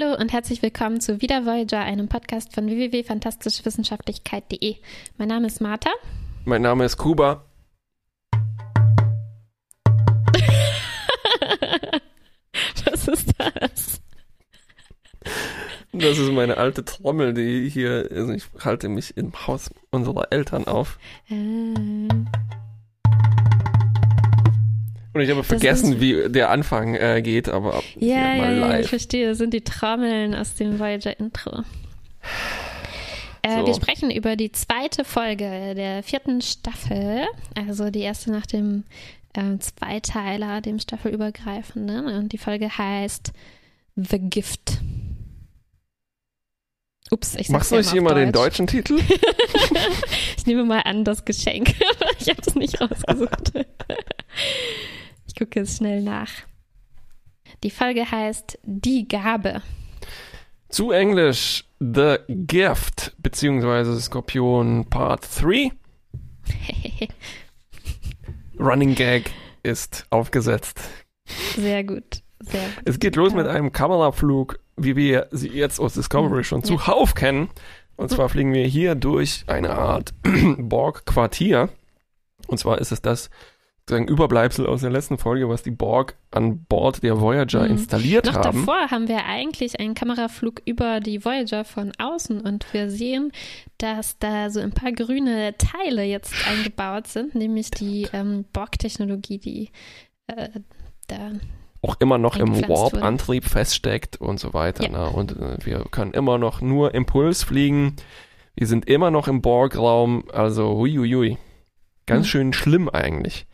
Hallo und herzlich willkommen zu Wieder Voyager, einem Podcast von www.fantastischewissenschaftlichkeit.de. Mein Name ist Martha. Mein Name ist Kuba. Was ist das? Das ist meine alte Trommel, die hier, also ich halte mich im Haus unserer Eltern auf. Äh, Und ich habe vergessen, ist- wie der Anfang äh, geht, aber ja, ja, ja, ich verstehe. Das sind die Trommeln aus dem Voyager-Intro. Äh, So. Wir sprechen über die zweite Folge der vierten Staffel, also die erste nach dem äh, Zweiteiler, dem staffelübergreifenden. Und die Folge heißt The Gift. Ups, ich Machst du nicht immer auf den Deutsch. deutschen Titel? Ich nehme mal an, das Geschenk. ich habe es nicht rausgesucht. ich gucke jetzt schnell nach. Die Folge heißt Die Gabe. Zu Englisch The Gift, beziehungsweise Skorpion Part 3. Running Gag ist aufgesetzt. Sehr gut. Sehr gut. Es geht los mit einem Kameraflug, wie wir sie jetzt aus Discovery schon zuhauf kennen. Und zwar fliegen wir hier durch eine Art Borg-Quartier. Und zwar ist es das sozusagen Überbleibsel aus der letzten Folge, was die Borg an Bord der Voyager Mhm. installiert Noch haben. davor haben wir eigentlich einen Kameraflug über die Voyager von außen und wir sehen, dass da so ein paar grüne Teile jetzt eingebaut sind, nämlich die ähm, Borg-Technologie, die äh, da Auch immer noch im. Warp-Antrieb feststeckt und so weiter. Ja. Ne? Und äh, wir können immer noch nur Impuls fliegen. Wir sind immer noch im Borg-Raum. Also, huiuiui. Ganz Mhm. schön schlimm eigentlich.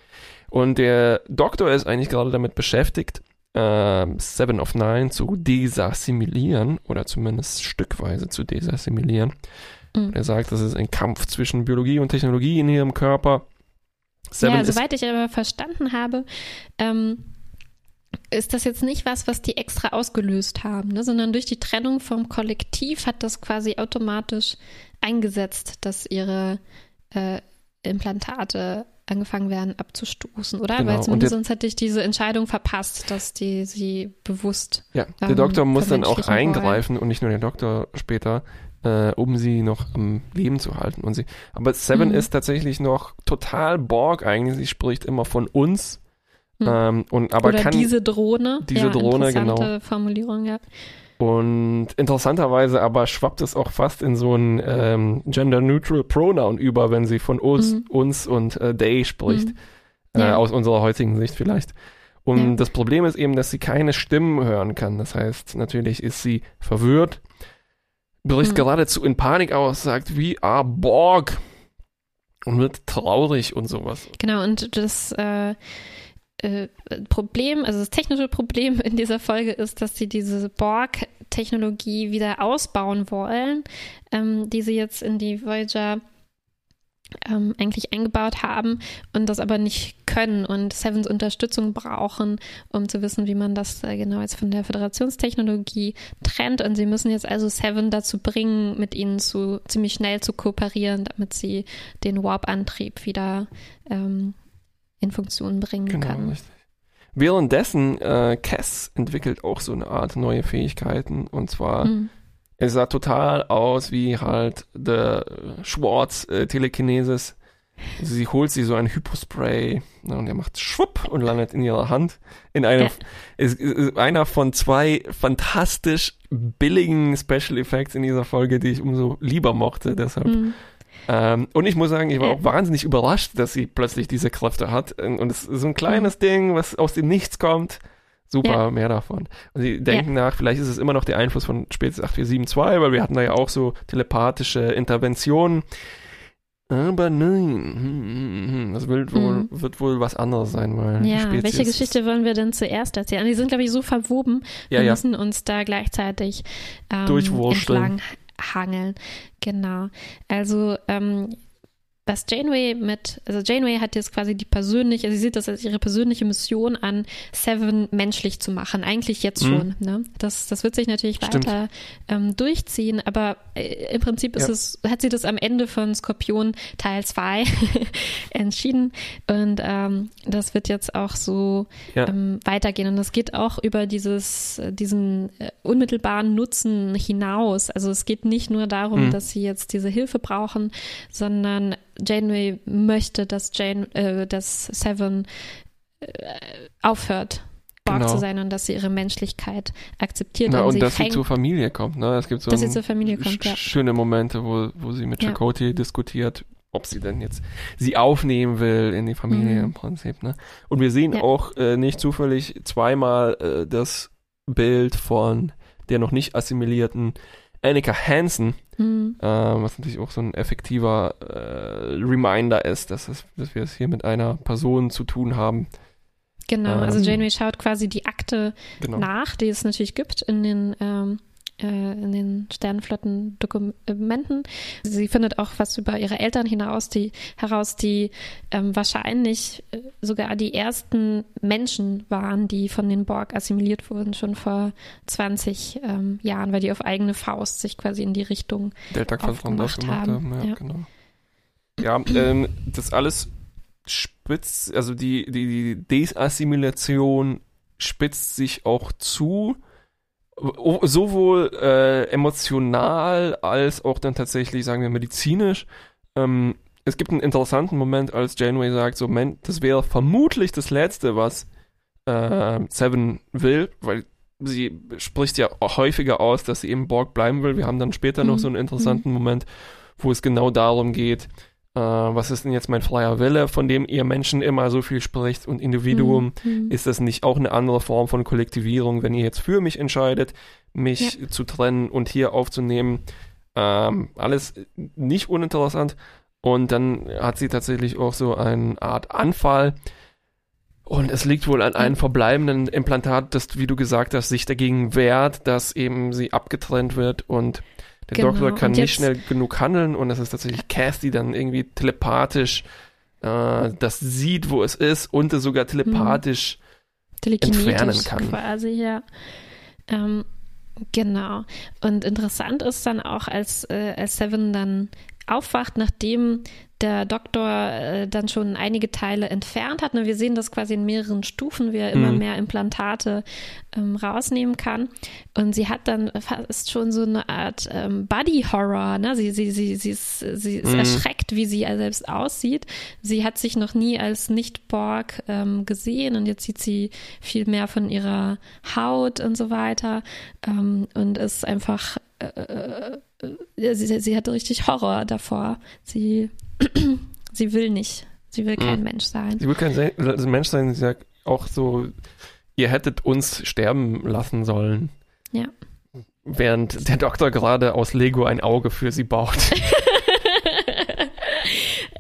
Und der Doktor ist eigentlich gerade damit beschäftigt, ähm, Seven of Nine zu desassimilieren oder zumindest stückweise zu desassimilieren. Mhm. Er sagt, das ist ein Kampf zwischen Biologie und Technologie in ihrem Körper. Seven ja, soweit ich aber verstanden habe, ähm, ist das jetzt nicht was, was die extra ausgelöst haben, ne? sondern durch die Trennung vom Kollektiv hat das quasi automatisch eingesetzt, dass ihre äh, Implantate angefangen werden abzustoßen, oder? Genau, Weil zumindest der- sonst hätte ich diese Entscheidung verpasst, dass die sie bewusst. Ja, der ähm, Doktor muss dann auch vermenschlichen wollen. eingreifen und nicht nur der Doktor später, äh, um sie noch am Leben zu halten. Und sie, aber Seven Mhm. ist tatsächlich noch total Borg eigentlich. Sie spricht immer von uns. Mhm. Ähm, und aber oder kann diese Drohne. diese ja, Drohne, genau. Formulierung, ja. Und interessanterweise aber schwappt es auch fast in so ein ähm, gender-neutral Pronoun über, wenn sie von uns, Mhm. uns und äh, they spricht. Mhm. Äh, Ja. aus unserer heutigen Sicht vielleicht. Und Ja. das Problem ist eben, dass sie keine Stimmen hören kann. Das heißt, natürlich ist sie verwirrt, bricht Mhm. geradezu in Panik aus, sagt, wie are Borg und wird traurig und sowas. Genau, und das äh, äh, Problem, also das technische Problem in dieser Folge ist, dass sie diese Borg-Technologie wieder ausbauen wollen, ähm, die sie jetzt in die Voyager ähm, eigentlich eingebaut haben und das aber nicht können und Sevens Unterstützung brauchen, um zu wissen, wie man das äh, genau jetzt von der Föderationstechnologie trennt. Und sie müssen jetzt also Seven dazu bringen, mit ihnen zu ziemlich schnell zu kooperieren, damit sie den Warp-Antrieb wieder ähm, in Funktion bringen Genau, können. richtig. Währenddessen, äh, Cass entwickelt auch so eine Art neue Fähigkeiten und zwar Mhm. Es sah total aus wie halt der Schwarz äh, Telekinesis. Sie holt sich so ein Hypospray ne, und er macht schwupp und landet in ihrer Hand. In einem, Ja. ist, ist einer von zwei fantastisch billigen Special Effects in dieser Folge, die ich umso lieber mochte. Deshalb. Mhm. Ähm, und ich muss sagen, ich war Ja. auch wahnsinnig überrascht, dass sie plötzlich diese Kräfte hat. Und es ist so ein kleines Ding, was aus dem Nichts kommt. Super, Ja. mehr davon. Und sie denken nach, vielleicht ist es immer noch der Einfluss von Spezies 8472, weil wir hatten da ja auch so telepathische Interventionen. Aber nein, hm, hm, hm, das wird wohl, Mhm. wird wohl was anderes sein, weil Ja, Spezies welche Geschichte wollen wir denn zuerst erzählen? Die sind, glaube ich, so verwoben. Ja, wir ja. müssen uns da gleichzeitig ähm, Durchwursteln. entlang hangeln. Genau. Also ähm, was Janeway mit, also Janeway hat jetzt quasi die persönliche, also sie sieht das als ihre persönliche Mission an, Seven menschlich zu machen. Eigentlich jetzt mhm. schon. Ne? Das, das wird sich natürlich Stimmt. weiter ähm, durchziehen, aber äh, im Prinzip ist ja. es, hat sie das am Ende von Skorpion Teil 2 entschieden. Und ähm, das wird jetzt auch so ja. ähm, weitergehen. Und das geht auch über dieses, diesen äh, unmittelbaren Nutzen hinaus. Also es geht nicht nur darum, mhm. dass sie jetzt diese Hilfe brauchen, sondern Janeway möchte, dass Jane, äh, dass Seven äh, aufhört, Borg genau. zu sein und dass sie ihre Menschlichkeit akzeptiert. Na, und, und dass sie zur Familie kommt. Ne? Es gibt so kommt, ja. schöne Momente, wo, wo sie mit Chakotay ja. diskutiert, ob sie denn jetzt sie aufnehmen will in die Familie mhm. im Prinzip. Ne? Und wir sehen ja. auch äh, nicht zufällig zweimal äh, das Bild von der noch nicht assimilierten Annika Hansen, mhm. äh, was natürlich auch so ein effektiver äh, Reminder ist, dass, es, dass wir es hier mit einer Person zu tun haben. Genau, also ähm, also Janeway schaut quasi die Akte genau. nach, die es natürlich gibt in den ähm, äh, in den Sternflotten-Dokumenten. Sie findet auch was über ihre Eltern hinaus, die, heraus, die ähm, wahrscheinlich äh, sogar die ersten Menschen waren, die von den Borg assimiliert wurden, schon vor 20 ähm, Jahren, weil die auf eigene Faust sich quasi in die Richtung Delta aufgemacht gemacht haben. haben. Ja, ja. Genau. Ja, ähm, das alles spitzt, also die, die, die Desassimilation spitzt sich auch zu sowohl äh, emotional als auch dann tatsächlich, sagen wir, medizinisch. Ähm, es gibt einen interessanten Moment, als Janeway sagt, so, man, das wäre vermutlich das Letzte, was äh, Seven will, weil sie spricht ja häufiger aus, dass sie eben Borg bleiben will. Wir haben dann später mhm. noch so einen interessanten mhm. Moment, wo es genau darum geht, äh, was ist denn jetzt mein freier Wille, von dem ihr Menschen immer so viel spricht und Individuum, mhm. ist das nicht auch eine andere Form von Kollektivierung, wenn ihr jetzt für mich entscheidet, mich ja. zu trennen und hier aufzunehmen? Ähm, alles nicht uninteressant. Und dann hat sie tatsächlich auch so eine Art Anfall. Und es liegt wohl an einem verbleibenden Implantat, das, wie du gesagt hast, sich dagegen wehrt, dass eben sie abgetrennt wird und der genau. Doktor kann nicht schnell genug handeln und es ist tatsächlich Cass, die dann irgendwie telepathisch äh, das sieht, wo es ist und es sogar telepathisch hm. entfernen kann. quasi, ja. Ähm, genau. Und interessant ist dann auch, als, äh, als Seven dann aufwacht, nachdem der Doktor äh, dann schon einige Teile entfernt hat. Ne, wir sehen das quasi in mehreren Stufen, wie er immer mhm. mehr Implantate ähm, rausnehmen kann. Und sie hat dann fast schon so eine Art ähm, Body-Horror. Ne? Sie, sie, sie, sie ist, sie ist mhm. erschreckt, wie sie selbst aussieht. Sie hat sich noch nie als Nicht-Borg ähm, gesehen und jetzt sieht sie viel mehr von ihrer Haut und so weiter ähm, und ist einfach äh, äh, äh sie, sie hatte richtig Horror davor. Sie sie will nicht. Sie will kein mhm. Mensch sein. Sie will kein Se also Mensch sein. Sie sagt auch so, ihr hättet uns sterben lassen sollen. Ja. Während der Doktor gerade aus Lego ein Auge für sie baut.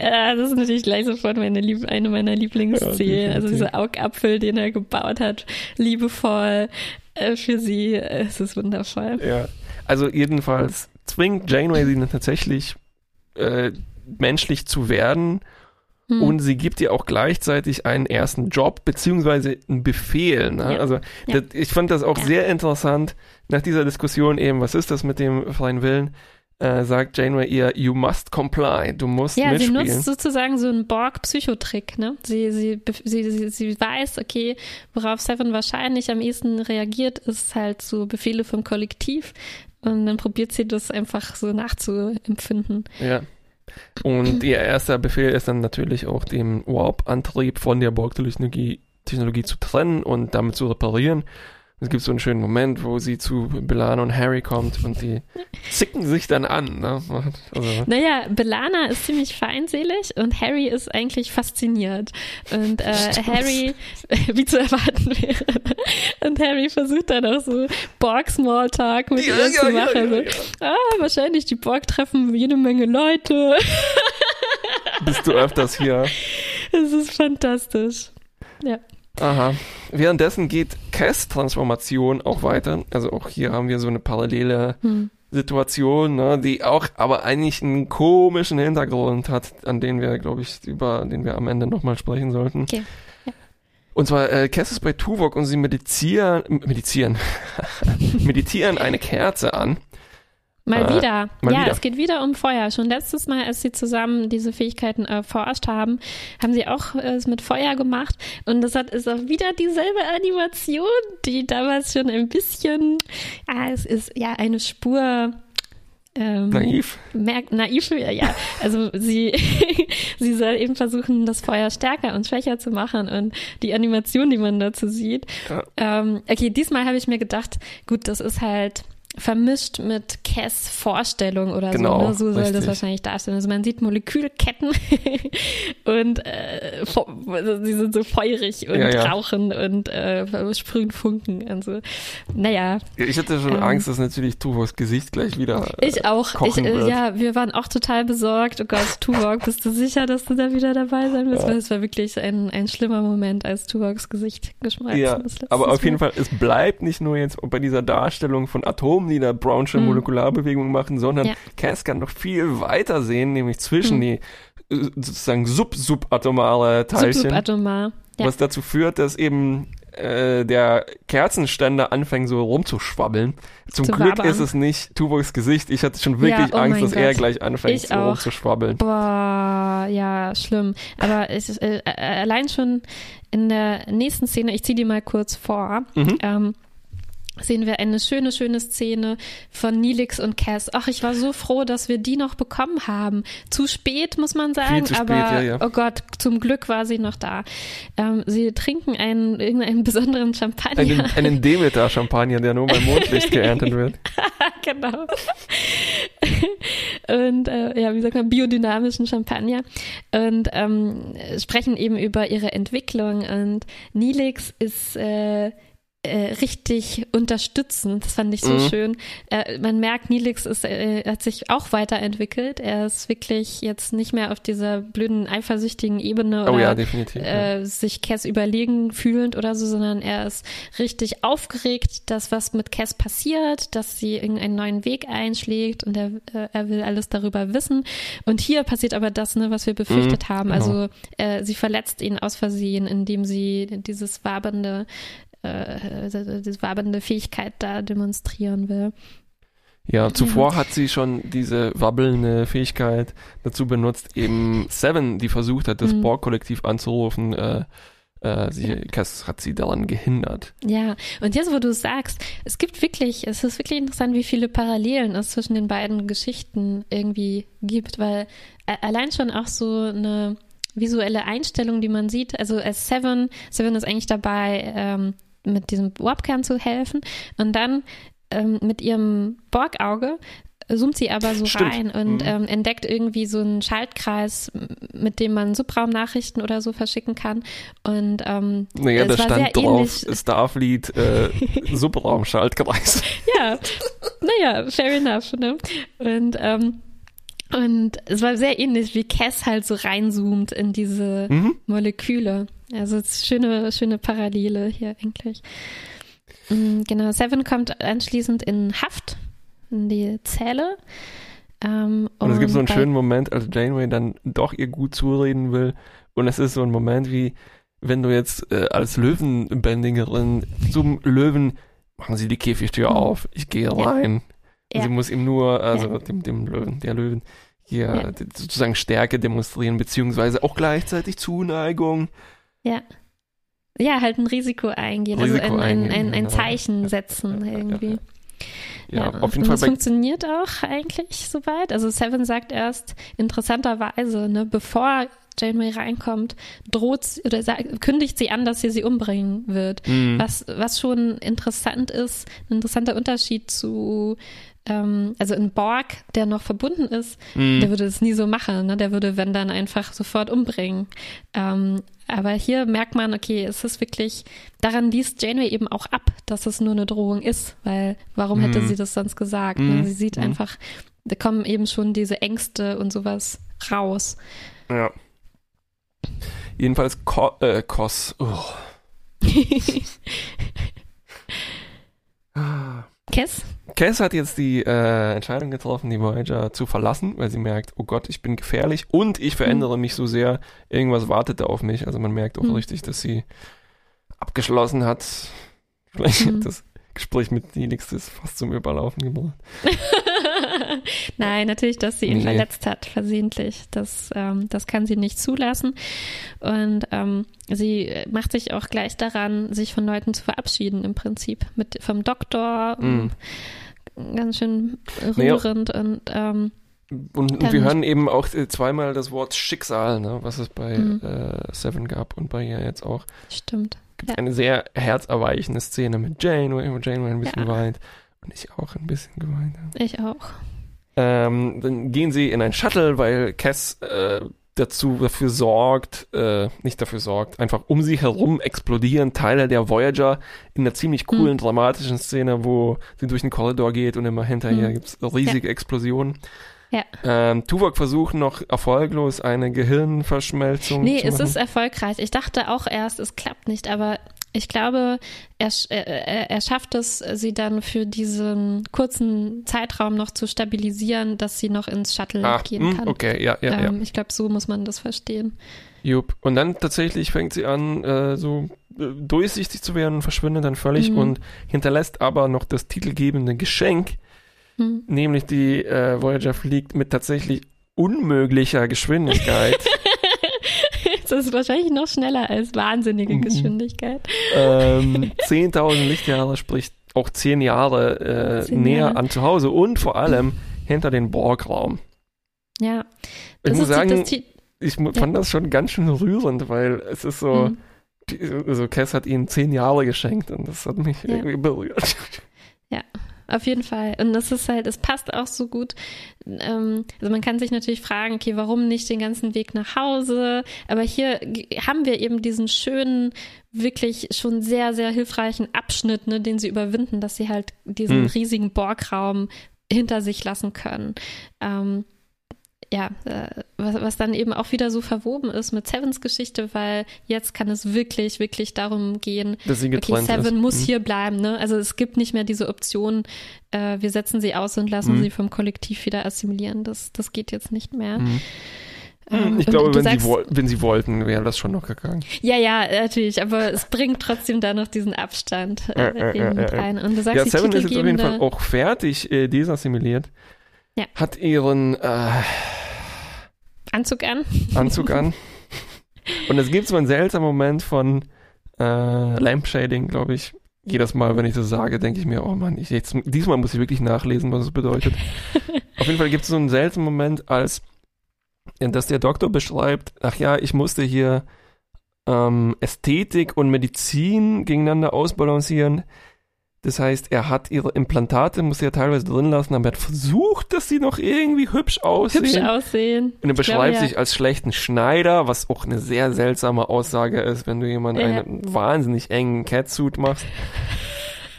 ja, das ist natürlich gleich sofort meine Lieb eine meiner Lieblingsszenen. Also dieser Augapfel, den er gebaut hat, liebevoll äh, für sie. Es ist wundervoll. Ja, also jedenfalls zwingt Janeway sie tatsächlich äh, menschlich zu werden. Hm. Und sie gibt ihr auch gleichzeitig einen ersten Job beziehungsweise einen Befehl. Ne? Ja. Also ja. Das, ich fand das auch ja. sehr interessant nach dieser Diskussion eben, was ist das mit dem freien Willen? Äh, sagt Janeway ihr, you must comply, du musst ja, mitspielen. Ja, sie nutzt sozusagen so einen Borg-Psychotrick, ne? Sie, sie, sie, sie, sie weiß, okay, worauf Seven wahrscheinlich am ehesten reagiert, ist halt so Befehle vom Kollektiv und dann probiert sie das einfach so nachzuempfinden. Ja. Und ihr erster Befehl ist dann natürlich auch den Warp-Antrieb von der Borg-Technologie Technologie zu trennen und damit zu reparieren. Es gibt so einen schönen Moment, wo sie zu Belana und Harry kommt und die zicken sich dann an. Ne? Also. Naja, Belana ist ziemlich feinselig und Harry ist eigentlich fasziniert. Und äh, Harry, wie zu erwarten wäre, und Harry versucht dann auch so Borg-Smalltalk mit ja, ihr ja, zu machen. Ja, also, ah, wahrscheinlich die Borg treffen jede Menge Leute. Bist du öfters hier? Es ist fantastisch. Ja. Aha. Währenddessen geht Cass Transformation auch weiter. Also auch hier haben wir so eine parallele hm. Situation, ne, die auch aber eigentlich einen komischen Hintergrund hat, an den wir, glaube ich, über den wir am Ende nochmal sprechen sollten. Okay. Und zwar, äh, Cass ist bei Tuvok und sie meditieren, meditieren, meditieren eine Kerze an. Mal Äh, wieder. mal ja, wieder. es geht wieder um Feuer. Schon letztes Mal, als sie zusammen diese Fähigkeiten erforscht haben, haben sie auch äh, es mit Feuer gemacht. Und das hat, ist auch wieder dieselbe Animation, die damals schon ein bisschen, ah, es ist ja eine Spur. Ähm, Naiv. Merkt, naiv, ja, ja. Also sie, sie soll eben versuchen, das Feuer stärker und schwächer zu machen und die Animation, die man dazu sieht. Ja. Ähm, okay, diesmal habe ich mir gedacht, gut, das ist halt vermischt mit Cass Vorstellung oder Genau, so. Ne? So soll das wahrscheinlich darstellen. Also man sieht Molekülketten und äh, also die sind so feurig und Ja, ja. rauchen und äh, sprühen Funken. Also, naja, Ich hatte schon Ähm. Angst, dass natürlich Tuvoks Gesicht gleich wieder. ich auch. Ich, äh, ja, wir waren auch total besorgt. Oh Gott, Tuvok, bist du sicher, dass du da wieder dabei sein willst? Ja. Weil es war wirklich ein, ein schlimmer Moment, als Tuvoks Gesicht geschmolzen Ja, ist. aber auf jeden. Fall, es bleibt nicht nur jetzt bei dieser Darstellung von Atomen, die da Brownsche Mhm. Molekularbewegungen machen, sondern Ja. Cass kann noch viel weiter sehen, nämlich zwischen Mhm. die äh, sozusagen sub-subatomare Teilchen, Subatomar. Ja. was dazu führt, dass eben äh, der Kerzenständer anfängt so rumzuschwabbeln. Zum Zu Glück wabern. ist es nicht Tuvoks Gesicht. Ich hatte schon wirklich oh Angst, dass er Gott. gleich anfängt Ich so auch. rumzuschwabbeln. Boah, ja, schlimm. Aber es ist, äh, äh, allein schon in der nächsten Szene, ich ziehe die mal kurz vor, Mhm. ähm, sehen wir eine schöne, schöne Szene von Nilix und Cass. Ach, ich war so froh, dass wir die noch bekommen haben. Zu spät, muss man sagen, zu spät, aber ja, ja. oh Gott, zum Glück war sie noch da. Ähm, sie trinken einen, irgendeinen besonderen Champagner. Einen, einen Demeter-Champagner, der nur beim Mondlicht geerntet wird. genau. und äh, ja, wie sagt man, biodynamischen Champagner und ähm, sprechen eben über ihre Entwicklung und Nilix ist äh, äh, richtig unterstützend. Das fand ich so Mhm. schön. Äh, man merkt, Nilix ist, äh, hat sich auch weiterentwickelt. Er ist wirklich jetzt nicht mehr auf dieser blöden, eifersüchtigen Ebene oder Oh ja, ja. äh, sich Cass überlegen fühlend oder so, sondern er ist richtig aufgeregt, dass was mit Cass passiert, dass sie irgendeinen neuen Weg einschlägt und er, äh, er will alles darüber wissen. Und hier passiert aber das, ne, was wir befürchtet Mhm, haben. genau. Also äh, sie verletzt ihn aus Versehen, indem sie dieses wabernde äh, diese wabernde Fähigkeit da demonstrieren will. Ja, zuvor hat sie schon diese wabbelnde Fähigkeit dazu benutzt, eben Seven, die versucht hat, das Mhm. Borg-Kollektiv anzurufen, äh, äh, sie, Cass hat sie daran gehindert. Ja, und jetzt, wo du sagst, es gibt wirklich, es ist wirklich interessant, wie viele Parallelen es zwischen den beiden Geschichten irgendwie gibt, weil äh, allein schon auch so eine visuelle Einstellung, die man sieht, also als Seven, Seven ist eigentlich dabei, ähm, mit diesem Warpkern zu helfen und dann ähm, mit ihrem Borgauge zoomt sie aber so Stimmt. rein und Mhm. ähm, entdeckt irgendwie so einen Schaltkreis, mit dem man Subraumnachrichten oder so verschicken kann. Und ähm, Naja, es da war stand sehr drauf, ähnlich. Starfleet, äh, Subraumschaltkreis. Ja, naja, fair enough, ne? Und, ähm, und es war sehr ähnlich, wie Cass halt so reinzoomt in diese Mhm. Moleküle. Also schöne, schöne Parallele hier eigentlich. Mm, Genau, Seven kommt anschließend in Haft, in die Zelle. Ähm, Und es gibt so einen schönen Moment, als Janeway dann doch ihr gut zureden will. Und es ist so ein Moment wie, wenn du jetzt äh, als Löwenbändigerin zum Löwen, machen Sie die Käfigtür Mhm. auf, ich gehe Ja. rein. Ja. Sie muss ihm nur, also Ja. dem, dem Löwen, der Löwen, hier Ja. sozusagen Stärke demonstrieren, beziehungsweise auch gleichzeitig Zuneigung. Ja. Ja, halt ein Risiko eingehen, Risiko also ein, ein, eingehen, ein, ein. Zeichen Ja, setzen ja, ja, irgendwie. Ja, auf jeden und Fall das funktioniert auch eigentlich soweit. Also Seven sagt erst interessanterweise, ne, bevor Janeway reinkommt, droht sie- oder sagt, kündigt sie an, dass sie sie umbringen wird. Mhm. Was, was schon interessant ist, ein interessanter Unterschied zu, ähm, also ein Borg, der noch verbunden ist, Mhm. der würde es nie so machen. Ne? Der würde, wenn dann einfach sofort umbringen. Ähm, aber hier merkt man, okay, es ist wirklich, daran liest Janeway eben auch ab, dass es nur eine Drohung ist, weil warum hätte Mhm. sie das sonst gesagt? Ne? Sie sieht Mhm. einfach, da kommen eben schon diese Ängste und sowas raus. Ja. Jedenfalls Ko äh, Kos. Oh. Cass? Cass hat jetzt die äh, Entscheidung getroffen, die Voyager zu verlassen, weil sie merkt, oh Gott, ich bin gefährlich und ich verändere mhm. mich so sehr, irgendwas wartet da auf mich. Also man merkt auch mhm. richtig, dass sie abgeschlossen hat. Vielleicht mhm. das Gespräch mit Nelix ist fast zum Überlaufen gebracht. Nein, natürlich, dass sie ihn nee. verletzt hat, versehentlich. Das, ähm, das kann sie nicht zulassen. Und ähm, sie macht sich auch gleich daran, sich von Leuten zu verabschieden, im Prinzip. Mit, vom Doktor. Mm. Ganz schön rührend naja. und ähm, und, und wir hören eben auch äh, zweimal das Wort Schicksal, ne, was es bei mhm. äh, Seven gab und bei ihr jetzt auch. Stimmt gibt ja. eine sehr herzerweichende Szene mit Jane, wo Jane ein bisschen ja. weint. Und ich auch ein bisschen geweint habe. Ich auch. Ähm, dann gehen sie in ein Shuttle, weil Cass äh, dazu dafür sorgt, äh, nicht dafür sorgt, einfach um sie herum explodieren Teile der Voyager in einer ziemlich coolen, hm. dramatischen Szene, wo sie durch den Korridor geht und immer hinterher hm. gibt es riesige ja. Explosionen. Ja. Ähm, Tuvok versucht noch erfolglos eine Gehirnverschmelzung nee, zu machen. Nee, es ist erfolgreich. Ich dachte auch erst, es klappt nicht, aber ich glaube, er, er, er schafft es, sie dann für diesen kurzen Zeitraum noch zu stabilisieren, dass sie noch ins Shuttle ah, gehen hm, kann. Okay, ja, ja, ähm, ja. Ich glaube, so muss man das verstehen. Jupp. Und dann tatsächlich fängt sie an, äh, so äh, durchsichtig zu werden und verschwindet dann völlig mhm. und hinterlässt aber noch das titelgebende Geschenk, hm. Nämlich die äh, Voyager fliegt mit tatsächlich unmöglicher Geschwindigkeit. das ist wahrscheinlich noch schneller als wahnsinnige mhm. Geschwindigkeit. Ähm, 10.000 Lichtjahre, sprich auch 10 Jahre äh, 10 näher Jahre. an zu Hause und vor allem hinter den Borgraum. Ja. ich muss sagen, ich fand ja. das schon ganz schön rührend, weil es ist so, mhm. die, also Cass hat ihnen 10 Jahre geschenkt und das hat mich ja. irgendwie berührt. Auf jeden Fall. Und das ist halt, es passt auch so gut. Ähm, also man kann sich natürlich fragen, okay, warum nicht den ganzen Weg nach Hause? Aber hier haben wir eben diesen schönen, wirklich schon sehr, sehr hilfreichen Abschnitt, ne, den sie überwinden, dass sie halt diesen hm. riesigen Borgraum hinter sich lassen können. Ähm, ja, äh, was, was dann eben auch wieder so verwoben ist mit Sevens Geschichte, weil jetzt kann es wirklich, wirklich darum gehen, Dass sie okay, Seven ist. muss mhm. hier bleiben. Ne? Also es gibt nicht mehr diese Option, äh, wir setzen sie aus und lassen mhm. sie vom Kollektiv wieder assimilieren. Das, das geht jetzt nicht mehr. Mhm. Ähm, ich glaube, wenn, sagst, sie wenn sie wollten, wäre das schon noch gegangen. Ja, ja, natürlich, aber es bringt trotzdem da noch diesen Abstand äh, äh, eben äh, rein. Und du sagst, ja, Seven ist jetzt auf jeden Fall auch fertig äh, desassimiliert. Ja. Hat ihren äh, Anzug an. Anzug an. Und es gibt so einen seltsamen Moment von äh, Lampshading, glaube ich. Jedes Mal, wenn ich das sage, denke ich mir, oh Mann, ich jetzt, diesmal muss ich wirklich nachlesen, was es bedeutet. Auf jeden Fall gibt es so einen seltsamen Moment, als dass der Doktor beschreibt, ach ja, ich musste hier ähm, Ästhetik und Medizin gegeneinander ausbalancieren. Das heißt, er hat ihre Implantate, muss er teilweise drin lassen, aber er hat versucht, dass sie noch irgendwie hübsch aussehen. Hübsch aussehen. Und er beschreibt sich ja. als schlechten Schneider, was auch eine sehr seltsame Aussage ist, wenn du jemand ja. einen wahnsinnig engen Catsuit machst.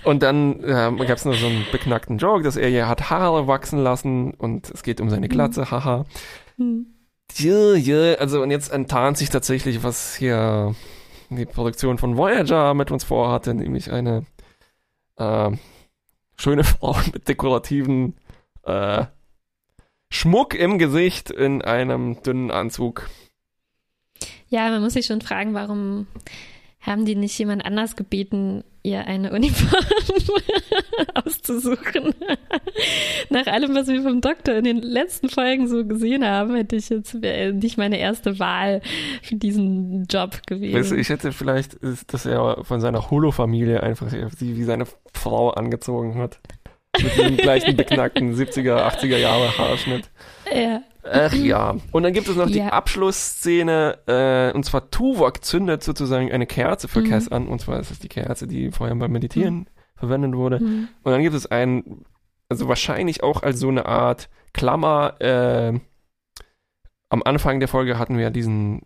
Und dann ähm, gab es noch so einen beknackten Joke, dass er ja hat Haare wachsen lassen und es geht um seine Glatze, mhm. haha. Mhm. Ja, ja, also und jetzt enttarnt sich tatsächlich, was hier die Produktion von Voyager mit uns vorhatte, nämlich eine äh, schöne Frauen mit dekorativen äh, Schmuck im Gesicht in einem dünnen Anzug. Ja, man muss sich schon fragen, warum haben die nicht jemand anders gebeten, ihr eine Uniform auszusuchen? Nach allem, was wir vom Doktor in den letzten Folgen so gesehen haben, hätte ich jetzt nicht meine erste Wahl für diesen Job gewesen. Weißt du, ich hätte vielleicht, dass er von seiner Holo-Familie einfach sie wie seine Frau angezogen hat. Mit dem gleichen beknackten 70er, 80er Jahre Haarschnitt. Ja. Ach ja. Und dann gibt es noch ja. die Abschlussszene, äh, und zwar Tuvok zündet sozusagen eine Kerze für mhm. Cass an, und zwar ist es die Kerze, die vorher beim Meditieren mhm. verwendet wurde. Mhm. Und dann gibt es einen, also wahrscheinlich auch als so eine Art Klammer, äh, am Anfang der Folge hatten wir diesen,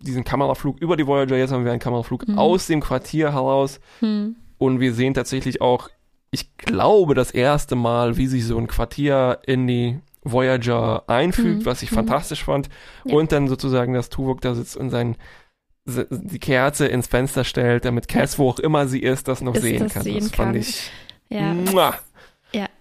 diesen Kameraflug über die Voyager, jetzt haben wir einen Kameraflug mhm. aus dem Quartier heraus. Mhm. Und wir sehen tatsächlich auch, ich glaube, das erste Mal, wie sich so ein Quartier in die Voyager einfügt, mhm. was ich mhm. fantastisch fand. Ja. Und dann sozusagen, dass Tuvok da sitzt und sein die Kerze ins Fenster stellt, damit Cass, wo auch immer sie ist, das noch ist sehen das kann. Sehen das fand kann. ich. Ja.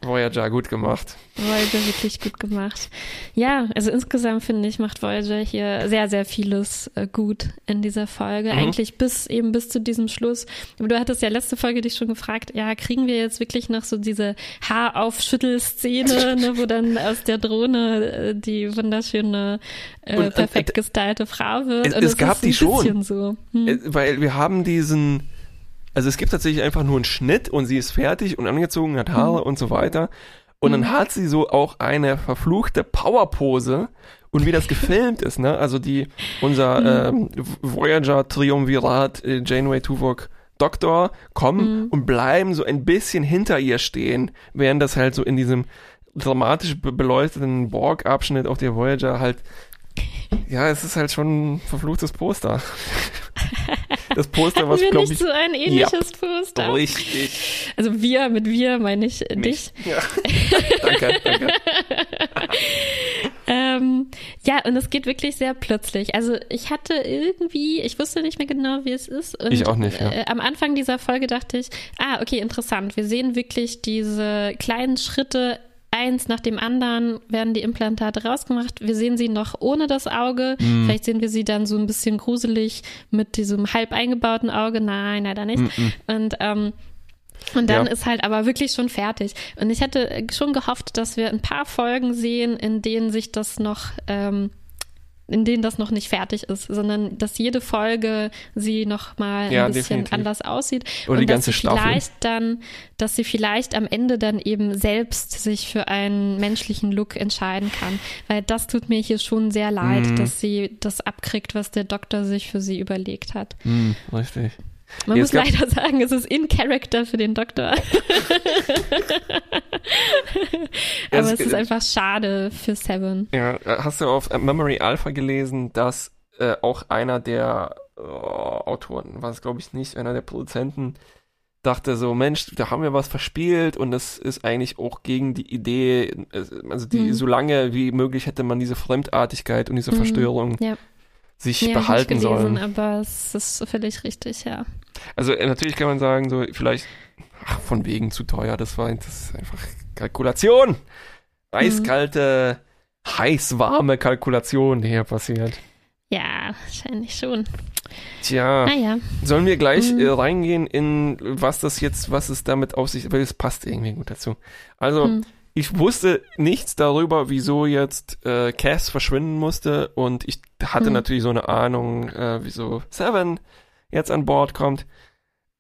Voyager gut gemacht. Voyager wirklich gut gemacht. Ja, also insgesamt finde ich, macht Voyager hier sehr, sehr vieles äh, gut in dieser Folge. Mhm. Eigentlich bis eben bis zu diesem Schluss. Aber du hattest ja letzte Folge dich schon gefragt, ja, kriegen wir jetzt wirklich noch so diese Haaraufschüttelszene, ne, wo dann aus der Drohne äh, die wunderschöne, äh, Und, perfekt gestylte Frau wird? Es, es gab die schon. So. Hm. Äh, weil wir haben diesen also es gibt tatsächlich einfach nur einen Schnitt und sie ist fertig und angezogen, hat Haare mhm. und so weiter. Und dann mhm. hat sie so auch eine verfluchte Powerpose und wie das gefilmt ist, ne? Also die, unser mhm. äh, Voyager Triumvirat äh, Janeway Tuvok Doktor kommen mhm. und bleiben so ein bisschen hinter ihr stehen, während das halt so in diesem dramatisch beleuchteten Borg-Abschnitt auf der Voyager halt ja, es ist halt schon ein verfluchtes Poster. Das Poster, was glaube ich. so ein ähnliches ja, Poster. Richtig. Also wir, mit wir meine ich Mich. dich. Ja. danke, danke. ähm, ja, und es geht wirklich sehr plötzlich. Also ich hatte irgendwie, ich wusste nicht mehr genau, wie es ist. Und, ich auch nicht, ja. Äh, am Anfang dieser Folge dachte ich, ah, okay, interessant. Wir sehen wirklich diese kleinen Schritte eins nach dem anderen werden die Implantate rausgemacht. Wir sehen sie noch ohne das Auge. Mm. Vielleicht sehen wir sie dann so ein bisschen gruselig mit diesem halb eingebauten Auge. Nein, leider nicht. Mm -mm. Und ähm, und dann ja. ist halt aber wirklich schon fertig. Und ich hätte schon gehofft, dass wir ein paar Folgen sehen, in denen sich das noch ähm, in denen das noch nicht fertig ist, sondern dass jede Folge sie noch mal ja, ein bisschen definitiv. anders aussieht Oder und die ganze dass sie vielleicht dann, dass sie vielleicht am Ende dann eben selbst sich für einen menschlichen Look entscheiden kann, weil das tut mir hier schon sehr leid, mm. dass sie das abkriegt, was der Doktor sich für sie überlegt hat. Mm, richtig. Man Jetzt muss leider sagen, es ist in Character für den Doktor. Aber es, es ist einfach schade für Seven. Ja, hast du auf Memory Alpha gelesen, dass äh, auch einer der oh, Autoren, war es glaube ich nicht, einer der Produzenten, dachte so, Mensch, da haben wir was verspielt und das ist eigentlich auch gegen die Idee, also die, mhm. so lange wie möglich hätte man diese Fremdartigkeit und diese mhm. Verstörung ja sich ja, behalten gelesen, sollen. Aber es ist völlig richtig, ja. Also äh, natürlich kann man sagen, so vielleicht, ach, von wegen zu teuer, das war das ist einfach Kalkulation. Eiskalte, mhm. heiß-warme Kalkulation, die hier passiert. Ja, wahrscheinlich schon. Tja, naja. sollen wir gleich mhm. äh, reingehen in was das jetzt, was es damit auf sich, weil es passt irgendwie gut dazu. Also, mhm ich wusste nichts darüber, wieso jetzt äh, Cass verschwinden musste und ich hatte hm. natürlich so eine Ahnung, äh, wieso Seven jetzt an Bord kommt.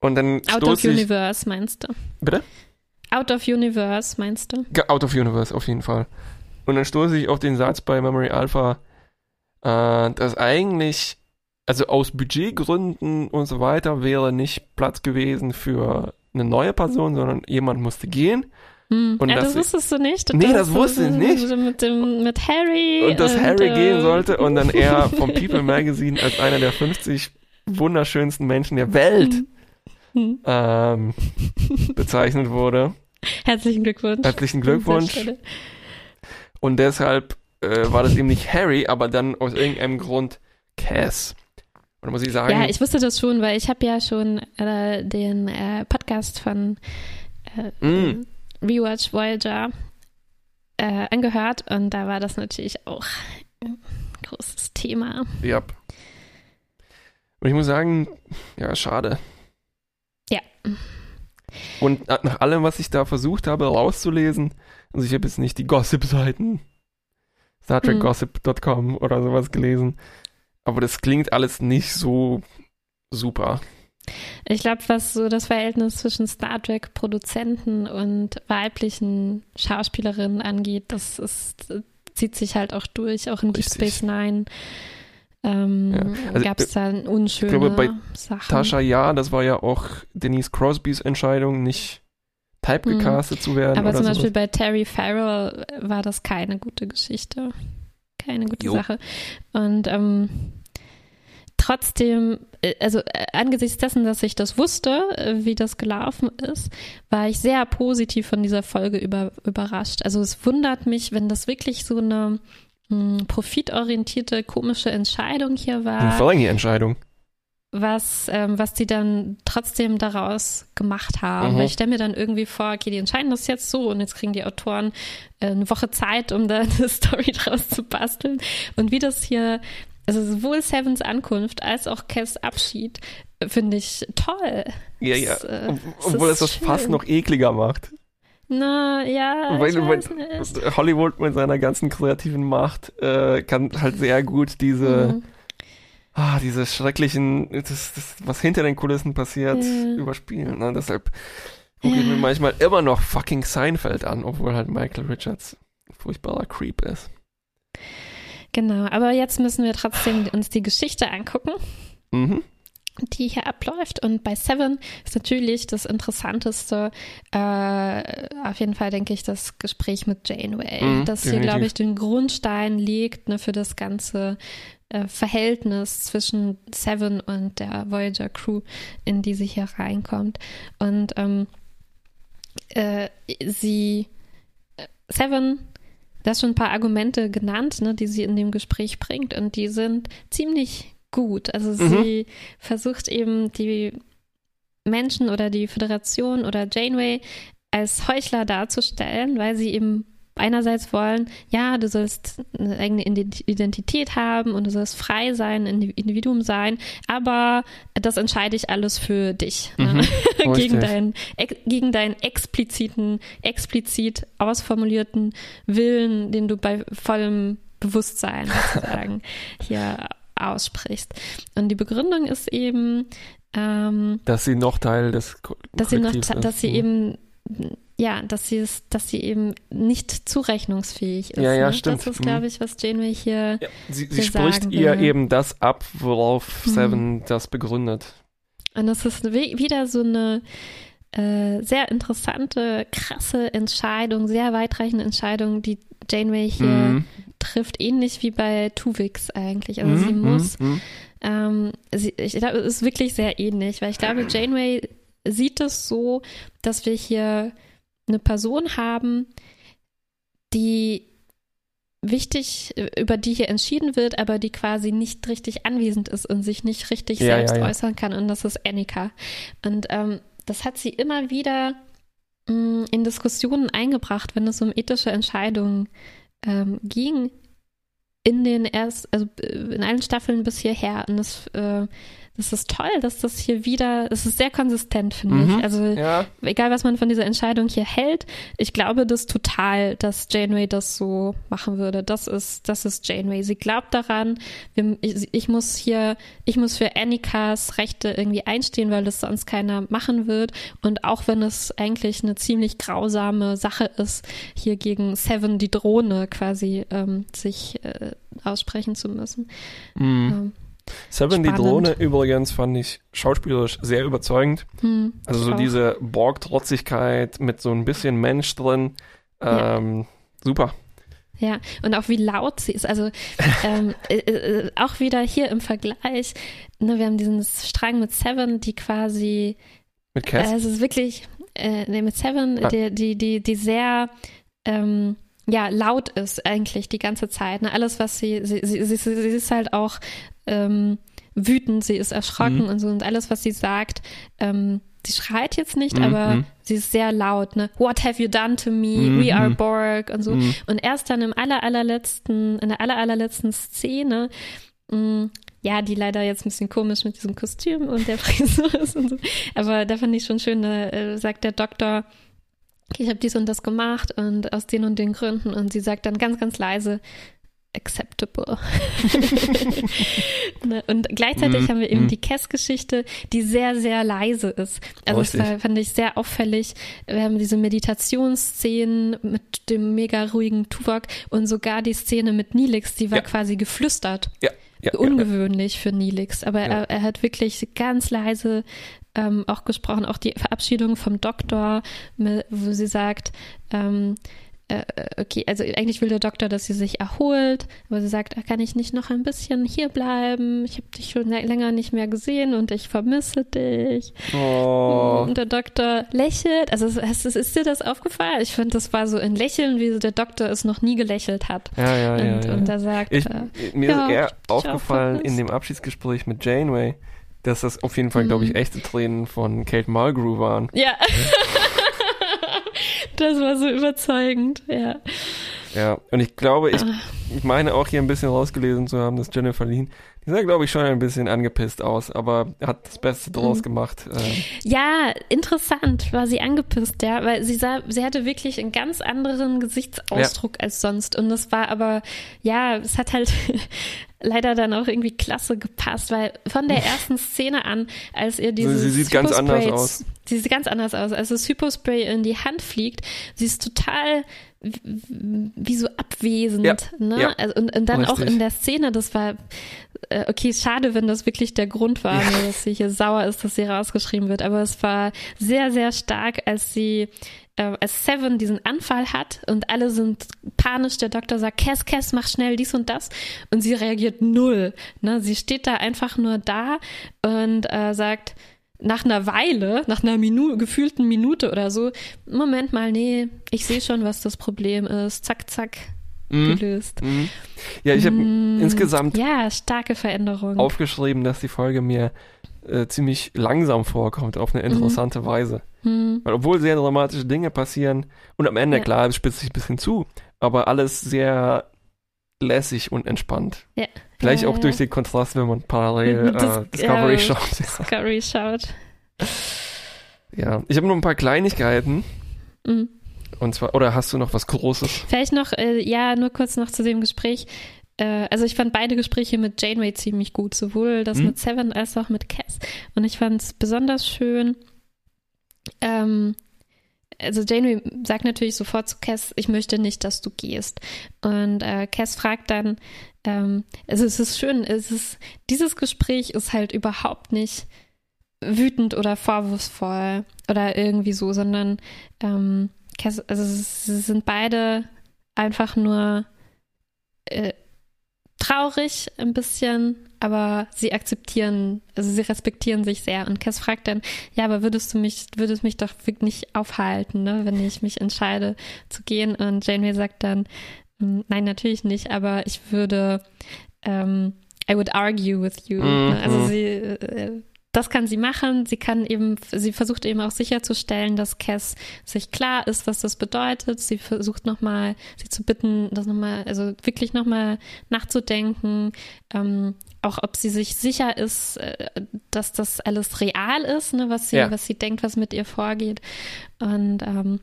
Und dann Out of ich, Universe meinst du? Bitte? Out of Universe meinst du? Out of Universe auf jeden Fall. Und dann stoße ich auf den Satz bei Memory Alpha, äh, dass eigentlich, also aus Budgetgründen und so weiter, wäre nicht Platz gewesen für eine neue Person, sondern jemand musste gehen. Hm. Und ja, das, wusstest du nicht. Nee, das, wusste ich nicht. Mit, dem, mit Harry. Und dass und, Harry äh, gehen sollte und dann er vom People Magazine als einer der 50 wunderschönsten Menschen der Welt hm. ähm, bezeichnet wurde. Herzlichen Glückwunsch. Herzlichen Glückwunsch. Und deshalb äh, war das eben nicht Harry, aber dann aus irgendeinem Grund Cass. Und muss ich sagen. Ja, ich wusste das schon, weil ich habe ja schon äh, den äh, Podcast von äh, mm. Rewatch Voyager äh, angehört und da war das natürlich auch ein großes Thema. Ja. Und ich muss sagen, ja, schade. Ja. Und nach allem, was ich da versucht habe rauszulesen, also ich habe jetzt nicht die Gossip-Seiten, Star Trek Gossip.com oder sowas gelesen, aber das klingt alles nicht so super. Ich glaube, was so das Verhältnis zwischen Star Trek-Produzenten und weiblichen Schauspielerinnen angeht, das ist, zieht sich halt auch durch, auch in Deep Space Nine. Ähm, ja. also, gab es da unschöne ich glaube, bei Sachen. Tascha, ja, das war ja auch Denise Crosbys Entscheidung, nicht typecastet hm. zu werden. Aber zum sowas. Beispiel bei Terry Farrell war das keine gute Geschichte. Keine gute jo. Sache. Und ähm, trotzdem, äh, also äh, angesichts dessen, dass ich das wusste, äh, wie das gelaufen ist, war ich sehr positiv von dieser Folge über, überrascht. Also es wundert mich, wenn das wirklich so eine mh, hm, profitorientierte, komische Entscheidung hier war. Eine Entscheidung. was, ähm, was die dann trotzdem daraus gemacht haben. Mhm. Weil ich stelle mir dann irgendwie vor, okay, die entscheiden das jetzt so und jetzt kriegen die Autoren eine Woche Zeit, um da eine Story draus zu basteln. Und wie das hier, also sowohl Sevens Ankunft als auch Kes Abschied, äh, finde ich toll. Ja, ja. Das, äh, Obwohl es das fast noch ekliger macht. Na, ja, Weil, weil. Hollywood mit seiner ganzen kreativen Macht äh, kann halt sehr gut diese, Mhm. ah, diese schrecklichen, das, das, was hinter den Kulissen passiert, Ja. überspielen. Ne? Deshalb gucke ich mir manchmal immer noch fucking Seinfeld an, obwohl halt Michael Richards furchtbarer Creep ist. Genau, aber jetzt müssen wir trotzdem uns die Geschichte angucken. Mhm. die hier abläuft. Und bei Seven ist natürlich das Interessanteste, äh, auf jeden Fall denke ich, das Gespräch mit Janeway, Mhm, das hier, glaube ich, den Grundstein legt ne, für das ganze äh, Verhältnis zwischen Seven und der Voyager Crew, in die sie hier reinkommt. Und ähm, äh, sie, äh, Seven, du hast schon ein paar Argumente genannt, ne, die sie in dem Gespräch bringt und die sind ziemlich gut. Also Mhm. sie versucht eben die Menschen oder die Föderation oder Janeway als Heuchler darzustellen, weil sie eben einerseits wollen, ja, du sollst eine eigene Ident- Identität haben und du sollst frei sein, ein Individuum sein, aber das entscheide ich alles für dich. Ne? Mhm, gegen, deinen, gegen deinen expliziten, explizit ausformulierten Willen, den du bei vollem Bewusstsein sozusagen hier aussprichst. Und die Begründung ist eben, ähm, Dass sie noch Teil des Ko dass sie noch, ist. dass sie Mhm. eben ja, dass sie es, dass sie eben nicht zurechnungsfähig ist. Ja, ja, ne? stimmt. Das ist, Mhm. glaube ich, was Janeway hier. Ja, sie, sie spricht sagen ihr will. eben das ab, worauf Mhm. Seven das begründet. Und das ist wie- wieder so eine äh, sehr interessante, krasse Entscheidung, sehr weitreichende Entscheidung, die Janeway hier Mhm. trifft, ähnlich wie bei Tuvix eigentlich. Also Mhm, sie mhm, muss mhm. Ähm, sie, ich glaube, es ist wirklich sehr ähnlich, weil ich glaube, Janeway sieht es so, dass wir hier eine Person haben, die wichtig, über die hier entschieden wird, aber die quasi nicht richtig anwesend ist und sich nicht richtig Ja, selbst ja, ja. äußern kann. Und das ist Annika. Und ähm, das hat sie immer wieder mh, in Diskussionen eingebracht, wenn es um ethische Entscheidungen ähm, ging, in den erst, also äh, in allen Staffeln bis hierher. Und das, äh, das ist toll, dass das hier wieder, es ist sehr konsistent, finde Mhm. ich. Also Ja, egal, was man von dieser Entscheidung hier hält, ich glaube das total, dass Janeway das so machen würde. Das ist, das ist Janeway. Sie glaubt daran. Wir, ich, ich muss hier, ich muss für Annikas Rechte irgendwie einstehen, weil das sonst keiner machen wird. Und auch wenn es eigentlich eine ziemlich grausame Sache ist, hier gegen Seven die Drohne quasi ähm, sich äh, aussprechen zu müssen. mhm. Ähm, Seven, die Spannend. Drohne übrigens fand ich schauspielerisch sehr überzeugend. hm, Also so auch. diese Borg-Trotzigkeit mit so ein bisschen Mensch drin. Ja. Ähm, Super. Ja, und auch wie laut sie ist. Also ähm, äh, äh, auch wieder hier im Vergleich, ne, wir haben diesen Strang mit Seven, die quasi, Mit äh, Cass. es ist wirklich, äh, nee, mit Seven, Ah. die, die, die, die sehr ähm, ja, laut ist eigentlich die ganze Zeit. Ne? Alles, was sie, sie, sie, sie, sie ist halt auch ähm, wütend, sie ist erschrocken Mhm. und so und alles, was sie sagt, ähm, sie schreit jetzt nicht, Mhm, aber mhm. sie ist sehr laut, ne? What have you done to me? Mhm, We are mhm. Borg und so. Mhm. Und erst dann im aller, allerletzten, in der aller, allerletzten Szene, mh, ja, die leider jetzt ein bisschen komisch mit diesem Kostüm und der Frisur ist und so. Aber da fand ich schon schön, da äh, sagt der Doktor, ich habe dies und das gemacht und aus den und den Gründen. Und sie sagt dann ganz, ganz leise, acceptable. Ne, und gleichzeitig Mhm, haben wir eben mhm. die Cass-Geschichte, die sehr, sehr leise ist. Also das Richtig. war, fand ich sehr auffällig. Wir haben diese Meditationsszenen mit dem mega ruhigen Tuvok und sogar die Szene mit Nilix, die war Ja. quasi geflüstert. Ja, ja, ja. Ungewöhnlich für Nilix, aber Ja. er, er hat wirklich ganz leise ähm, auch gesprochen, auch die Verabschiedung vom Doktor, wo sie sagt, ähm, äh, okay, also eigentlich will der Doktor, dass sie sich erholt, aber sie sagt, "Ah, kann ich nicht noch ein bisschen hier bleiben? Ich habe dich schon lä- länger nicht mehr gesehen und ich vermisse dich. Oh. Und der Doktor lächelt. Also es- ist dir das aufgefallen? Ich finde, das war so ein Lächeln, wie der Doktor es noch nie gelächelt hat. Ja, ja, ja. und, ja. und er sagt, Ich, äh, mir ja, ist eher aufgefallen in dem Abschiedsgespräch mit Janeway, dass das auf jeden Fall, Mhm. glaube ich, echte Tränen von Kate Mulgrew waren. Ja. das war so überzeugend, ja. Ja, und ich glaube, ich, Ah. ich meine auch hier ein bisschen rausgelesen zu haben, dass Jennifer Lien, die sah, glaube ich, schon ein bisschen angepisst aus, aber hat das Beste draus Mhm. gemacht. Ähm, Ja, interessant war sie angepisst, ja, weil sie sah, sie hatte wirklich einen ganz anderen Gesichtsausdruck als sonst. Und das war aber, ja, es hat halt leider dann auch irgendwie klasse gepasst, weil von der ersten Szene an, als ihr dieses sie sieht ganz anders aus. Sie sieht ganz anders aus. Als das Hypospray in die Hand fliegt, sie ist total wie so abwesend. Ja, ne? ja. also, und, und dann auch Richtig. in der Szene, das war äh, okay, schade, wenn das wirklich der Grund war, Ja. nur, dass sie hier sauer ist, dass sie rausgeschrieben wird. Aber es war sehr, sehr stark, als sie, äh, als Seven diesen Anfall hat und alle sind panisch. Der Doktor sagt, Cass, Cass, mach schnell dies und das. Und sie reagiert null. Ne? Sie steht da einfach nur da und äh, sagt, nach einer Weile, nach einer Minu gefühlten Minute oder so, Moment mal, nee, ich sehe schon, was das Problem ist. Zack, zack, mhm. gelöst. Mhm. Ja, ich habe Mm, insgesamt Ja, starke Veränderung. aufgeschrieben, dass die Folge mir äh, ziemlich langsam vorkommt, auf eine Mhm. interessante Weise. Hm. Weil obwohl sehr dramatische Dinge passieren und am Ende, Ja. klar, es spitzt sich ein bisschen zu, aber alles sehr lässig und entspannt. Ja. Vielleicht Ja, auch durch den Kontrast, wenn man parallel äh, Discovery ja. schaut. Discovery schaut. Ja, ich habe nur ein paar Kleinigkeiten. Mhm. Und zwar, oder hast du noch was Großes? Vielleicht noch, äh, ja, nur kurz noch zu dem Gespräch. Äh, also ich fand beide Gespräche mit Janeway ziemlich gut, sowohl das Mhm. mit Seven als auch mit Cass. Und ich fand es besonders schön. Ähm, also Janeway sagt natürlich sofort zu Cass, ich möchte nicht, dass du gehst. Und äh, Cass fragt dann, ähm, also es ist schön, es ist, dieses Gespräch ist halt überhaupt nicht wütend oder vorwurfsvoll oder irgendwie so, sondern ähm, Cass, also es- sie sind beide einfach nur äh, traurig ein bisschen, aber sie akzeptieren, also sie respektieren sich sehr. Und Cass fragt dann, ja, aber würdest du mich, würdest mich doch wirklich nicht aufhalten, ne, wenn ich mich entscheide zu gehen? Und Janeway sagt dann, "Mm, nein, natürlich nicht, aber ich würde, ähm, I would argue with you. Mhm. Ne? Also sie, äh, das kann sie machen. Sie kann eben, sie versucht eben auch sicherzustellen, dass Cass sich klar ist, was das bedeutet. Sie versucht nochmal, sie zu bitten, das nochmal, also wirklich nochmal nachzudenken, ähm, auch ob sie sich sicher ist, äh, dass das alles real ist, ne, was sie, Ja. was sie denkt, was mit ihr vorgeht. Und, ähm,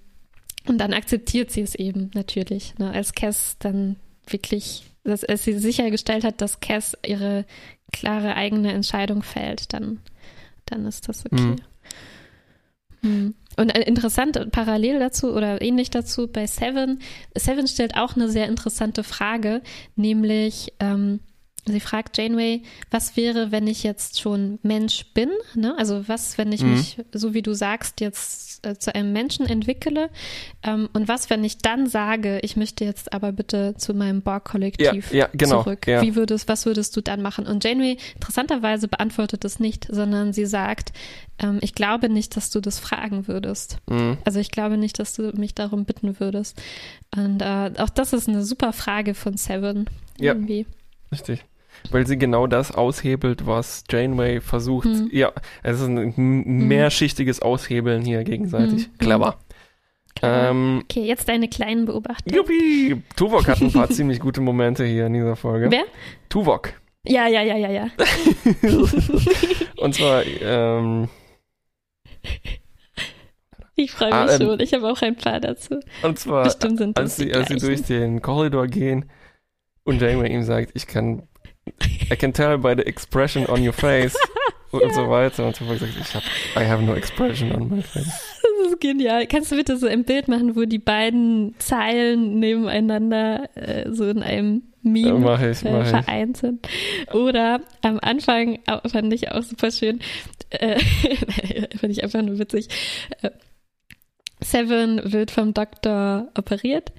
und dann akzeptiert sie es eben natürlich, ne, als Cass dann wirklich, dass, als sie sichergestellt hat, dass Cass ihre klare eigene Entscheidung fällt, dann, dann ist das okay. Mhm. Hm. Und äh, interessant, parallel dazu oder ähnlich dazu bei Seven, Seven stellt auch eine sehr interessante Frage, nämlich ähm, sie fragt Janeway, was wäre, wenn ich jetzt schon Mensch bin? Ne? Also was, wenn ich Mhm. mich, so wie du sagst, jetzt äh, zu einem Menschen entwickle? Ähm, und was, wenn ich dann sage, ich möchte jetzt aber bitte zu meinem Borg-Kollektiv Ja, ja, genau, zurück? ja. Wie würdest, was würdest du dann machen? Und Janeway interessanterweise beantwortet es nicht, sondern sie sagt, ähm, ich glaube nicht, dass du das fragen würdest. Mhm. Also ich glaube nicht, dass du mich darum bitten würdest. Und äh, auch das ist eine super Frage von Seven. Irgendwie. Richtig. Weil sie genau das aushebelt, was Janeway versucht. Mhm. Ja, es ist ein m- mehrschichtiges Aushebeln hier gegenseitig. Mhm. Clever. Ähm, Okay, jetzt deine kleinen Beobachtungen. Juppie! Tuvok hat ein paar ziemlich gute Momente hier in dieser Folge. Wer? Tuvok. Ja, ja, ja, ja, ja. Und zwar, ähm, Ich freue Ah, mich ähm, schon. Ich habe auch ein paar dazu. und zwar, Bestimmt sind als sie, als sie durch den Korridor gehen und Janeway ihm sagt, ich kann, I can tell by the expression on your face und so weiter. Und Tuvok sagt, ich hab, I have no expression on my face. Das ist genial. Kannst du bitte so ein Bild machen, wo die beiden Zeilen nebeneinander äh, so in einem Ja, Meme mach ich, äh, mach ich. vereint sind? Oder am Anfang fand ich auch super schön, äh, fand ich einfach nur witzig. Äh, Seven wird vom Doktor operiert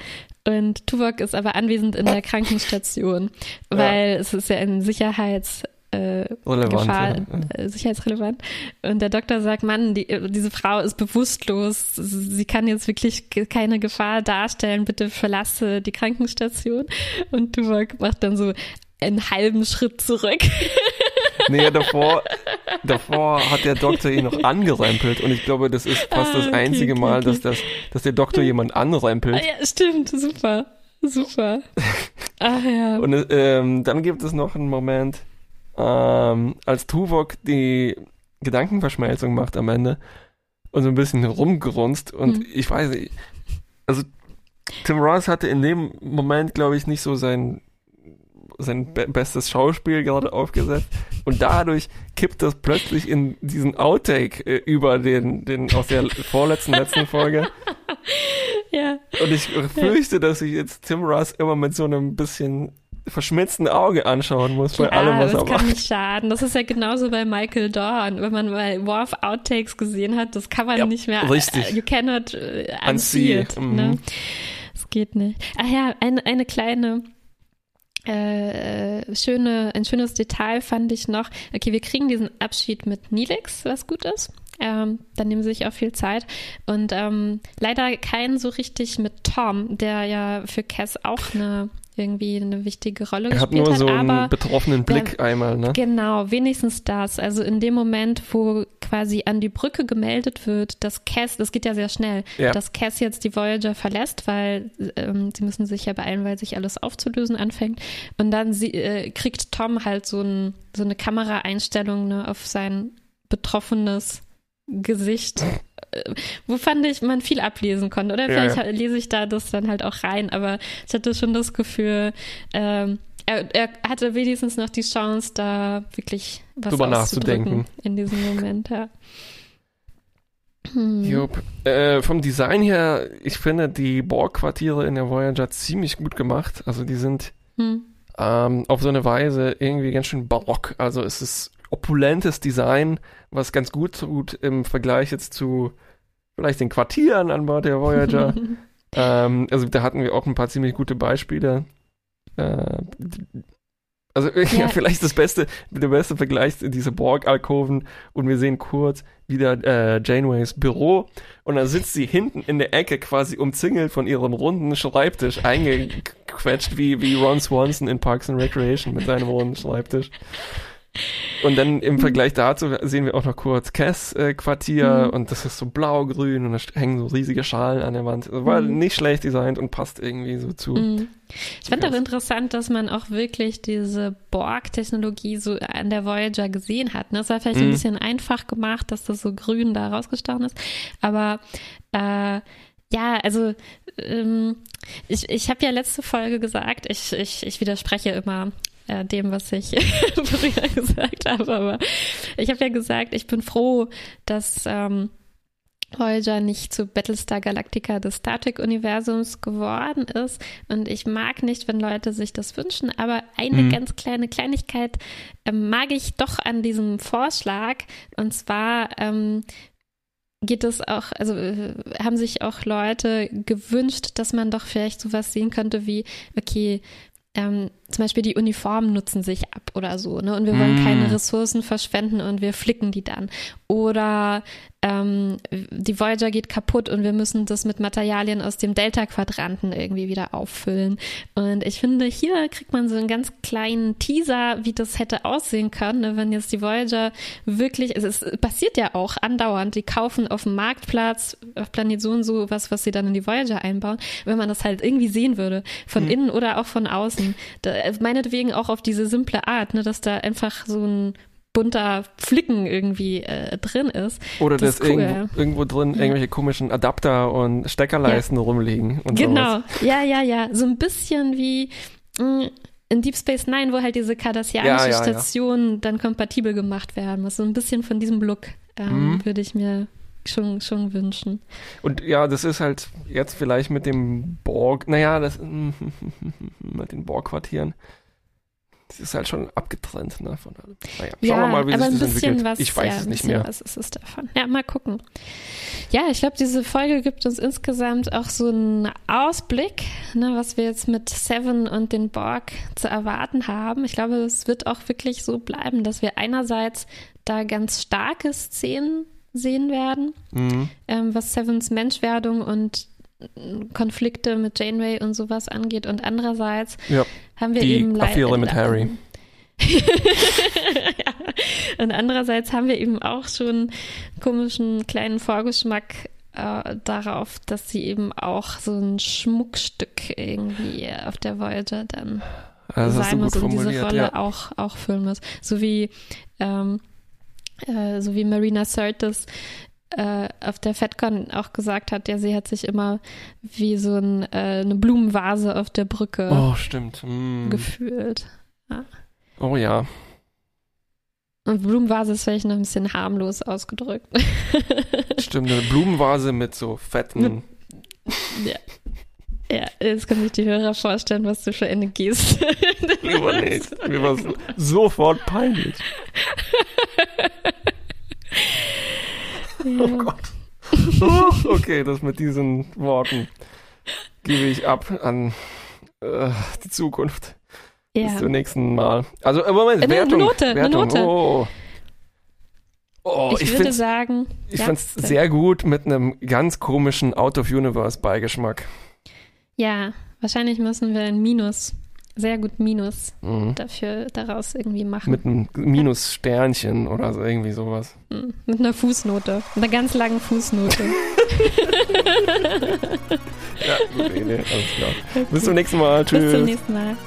und Tuvok ist aber anwesend in der Krankenstation, Ja. weil es ist ja ein Sicherheits äh, Relevant. Gefahr, ja. äh, sicherheitsrelevant. Und der Doktor sagt, Mann, die, äh, diese Frau ist bewusstlos. Sie kann jetzt wirklich keine Gefahr darstellen. Bitte verlasse die Krankenstation. Und Tuvok macht dann so einen halben Schritt zurück. nee, davor, davor hat der Doktor ihn noch angerempelt und ich glaube, das ist fast ah, das einzige okay, Mal, okay. Dass, das, dass der Doktor jemand anrempelt. Ah, ja, stimmt, super, super. Ach ja. Und ähm, dann gibt es noch einen Moment, ähm, als Tuvok die Gedankenverschmelzung macht am Ende und so ein bisschen rumgrunzt und hm. ich weiß nicht, also Tim Ross hatte in dem Moment, glaube ich, nicht so sein sein be bestes Schauspiel gerade aufgesetzt und dadurch kippt das plötzlich in diesen Outtake äh, über den, den aus der vorletzten letzten Folge. Ja. Und ich fürchte, ja. dass ich jetzt Tim Ross immer mit so einem bisschen verschmitzten Auge anschauen muss bei ja, allem, was er macht. Das kann nicht schaden. Das ist ja genauso bei Michael Dorn. Wenn man mal Worf Outtakes gesehen hat, das kann man ja, nicht mehr. Richtig. Uh, you cannot uh, unsee it. Mhm. Ne? Das geht nicht. Ach ja, eine, eine kleine äh, schöne, ein schönes Detail fand ich noch. Okay, wir kriegen diesen Abschied mit Nilix, was gut ist. Ähm, dann nehmen sie sich auch viel Zeit. Und ähm, leider keinen so richtig mit Tom, der ja für Cass auch eine irgendwie eine wichtige Rolle er gespielt hat. nur so einen betroffenen Blick der, einmal, ne? Genau, wenigstens das. Also in dem Moment, wo quasi an die Brücke gemeldet wird, dass Cass, das geht ja sehr schnell, ja. dass Cass jetzt die Voyager verlässt, weil ähm, sie müssen sich ja beeilen, weil sich alles aufzulösen anfängt. Und dann sie, äh, kriegt Tom halt so, ein, so eine Kameraeinstellung ne, auf sein betroffenes Gesicht wo fand ich, man viel ablesen konnte. Oder vielleicht ja, ja. lese ich da das dann halt auch rein, aber ich hatte schon das Gefühl, ähm, er, er, hatte wenigstens noch die Chance, da wirklich was drüber nachzudenken in diesem Moment, ja. Hm. Jupp. Äh, vom Design her, ich finde die Borg-Quartiere in der Voyager ziemlich gut gemacht. Also die sind hm. ähm, auf so eine Weise irgendwie ganz schön barock. Also es ist opulentes Design, was ganz gut tut im Vergleich jetzt zu vielleicht den Quartieren an Bord der Voyager. ähm, also da hatten wir auch ein paar ziemlich gute Beispiele. Äh, also ja. ja. vielleicht das beste, der beste Vergleich diese Borg-Alkoven und wir sehen kurz wieder äh, Janeways Büro und dann sitzt sie hinten in der Ecke quasi umzingelt von ihrem runden Schreibtisch, eingequetscht wie, wie Ron Swanson in Parks and Recreation mit seinem runden Schreibtisch. Und dann im Vergleich dazu sehen wir auch noch kurz Cass äh, Quartier mhm. und das ist so blau-grün und da hängen so riesige Schalen an der Wand. war mhm. nicht schlecht designt und passt irgendwie so zu. Mhm. Ich fand auch interessant, dass man auch wirklich diese Borg-Technologie so an der Voyager gesehen hat. Ne? Das war vielleicht ein mhm. bisschen einfach gemacht, dass das so grün da rausgestochen ist. Aber äh, ja, also ähm, ich, ich habe ja letzte Folge gesagt, ich, ich, ich widerspreche immer äh, dem, was ich früher gesagt habe. Aber ich habe ja gesagt, ich bin froh, dass ähm, Voyager nicht zu Battlestar Galactica des Star Trek-Universums geworden ist. Und ich mag nicht, wenn Leute sich das wünschen, aber eine mhm. ganz kleine Kleinigkeit äh, mag ich doch an diesem Vorschlag. Und zwar ähm, geht es auch, also äh, haben sich auch Leute gewünscht, dass man doch vielleicht sowas sehen könnte wie, okay, ähm, zum Beispiel die Uniformen nutzen sich ab oder so, ne? Und wir wollen mm. keine Ressourcen verschwenden und wir flicken die dann. Oder ähm, die Voyager geht kaputt und wir müssen das mit Materialien aus dem Delta-Quadranten irgendwie wieder auffüllen. Und ich finde, hier kriegt man so einen ganz kleinen Teaser, wie das hätte aussehen können, ne, wenn jetzt die Voyager wirklich, es, ist, passiert ja auch andauernd, die kaufen auf dem Marktplatz auf Planet so und so was, was sie dann in die Voyager einbauen. Wenn man das halt irgendwie sehen würde, von mhm. innen oder auch von außen, da, meinetwegen auch auf diese simple Art, ne, dass da einfach so ein bunter Flicken irgendwie äh, drin ist. Oder das dass cool. irgendwo, irgendwo, drin ja. irgendwelche komischen Adapter und Steckerleisten ja. rumliegen. Und genau, sowas. ja, ja, ja. So ein bisschen wie mh, mm, in Deep Space Nine, wo halt diese kardassianische ja, Stationen dann kompatibel gemacht werden. So ein bisschen von diesem Look ähm, mhm. würde ich mir schon, schon wünschen. Und ja, das ist halt jetzt vielleicht mit dem Borg, naja, das mit den Borg-Quartieren das ist halt schon abgetrennt ne, von allem. Naja, schauen ja, wir mal, wie aber sich das entwickelt. Was, ich weiß ja, es nicht mehr. Was ist es davon? Ja, mal gucken. Ja, ich glaube, diese Folge gibt uns insgesamt auch so einen Ausblick, ne, was wir jetzt mit Seven und den Borg zu erwarten haben. Ich glaube, es wird auch wirklich so bleiben, dass wir einerseits da ganz starke Szenen sehen werden, mhm. ähm, was Sevens Menschwerdung und Konflikte mit Janeway und sowas angeht. Und andererseits ja, haben wir die eben Affäre mit Harry. ja. Und andererseits haben wir eben auch schon komischen kleinen Vorgeschmack äh, darauf, dass sie eben auch so ein Schmuckstück irgendwie auf der Voyager dann Also sein muss und diese Rolle ja. auch, auch füllen muss. So wie, ähm, äh, so wie Marina Sirtis äh, auf der FedCon auch gesagt hat, ja, sie hat sich immer wie so ein, äh, eine Blumenvase auf der Brücke Oh, stimmt. Mm. gefühlt. Oh ja. Und Blumenvase ist vielleicht noch ein bisschen harmlos ausgedrückt. Stimmt, eine Blumenvase mit so fetten. ja. Ja, jetzt können sich die Hörer vorstellen, was du für eine Geste. Nicht. Mir war so- sofort peinlich. Oh Gott. Oh, okay, das mit diesen Worten gebe ich ab an äh, die Zukunft. Bis Ja. zum nächsten Mal. Also, äh, Moment, Eine Wertung. Note, eine Wertung. Note. Oh, oh ich, ich, würde sagen, ich ja, fand's sehr gut mit einem ganz komischen Out-of-Universe-Beigeschmack. Ja, wahrscheinlich müssen wir ein Minus, sehr gut Minus Mhm. dafür daraus irgendwie machen. Mit einem Minus-Sternchen oder so, irgendwie sowas. Mhm. Mit einer Fußnote, einer ganz langen Fußnote. Ja, gute Idee, alles klar. Bis zum nächsten Mal. Tschüss. Bis zum nächsten Mal.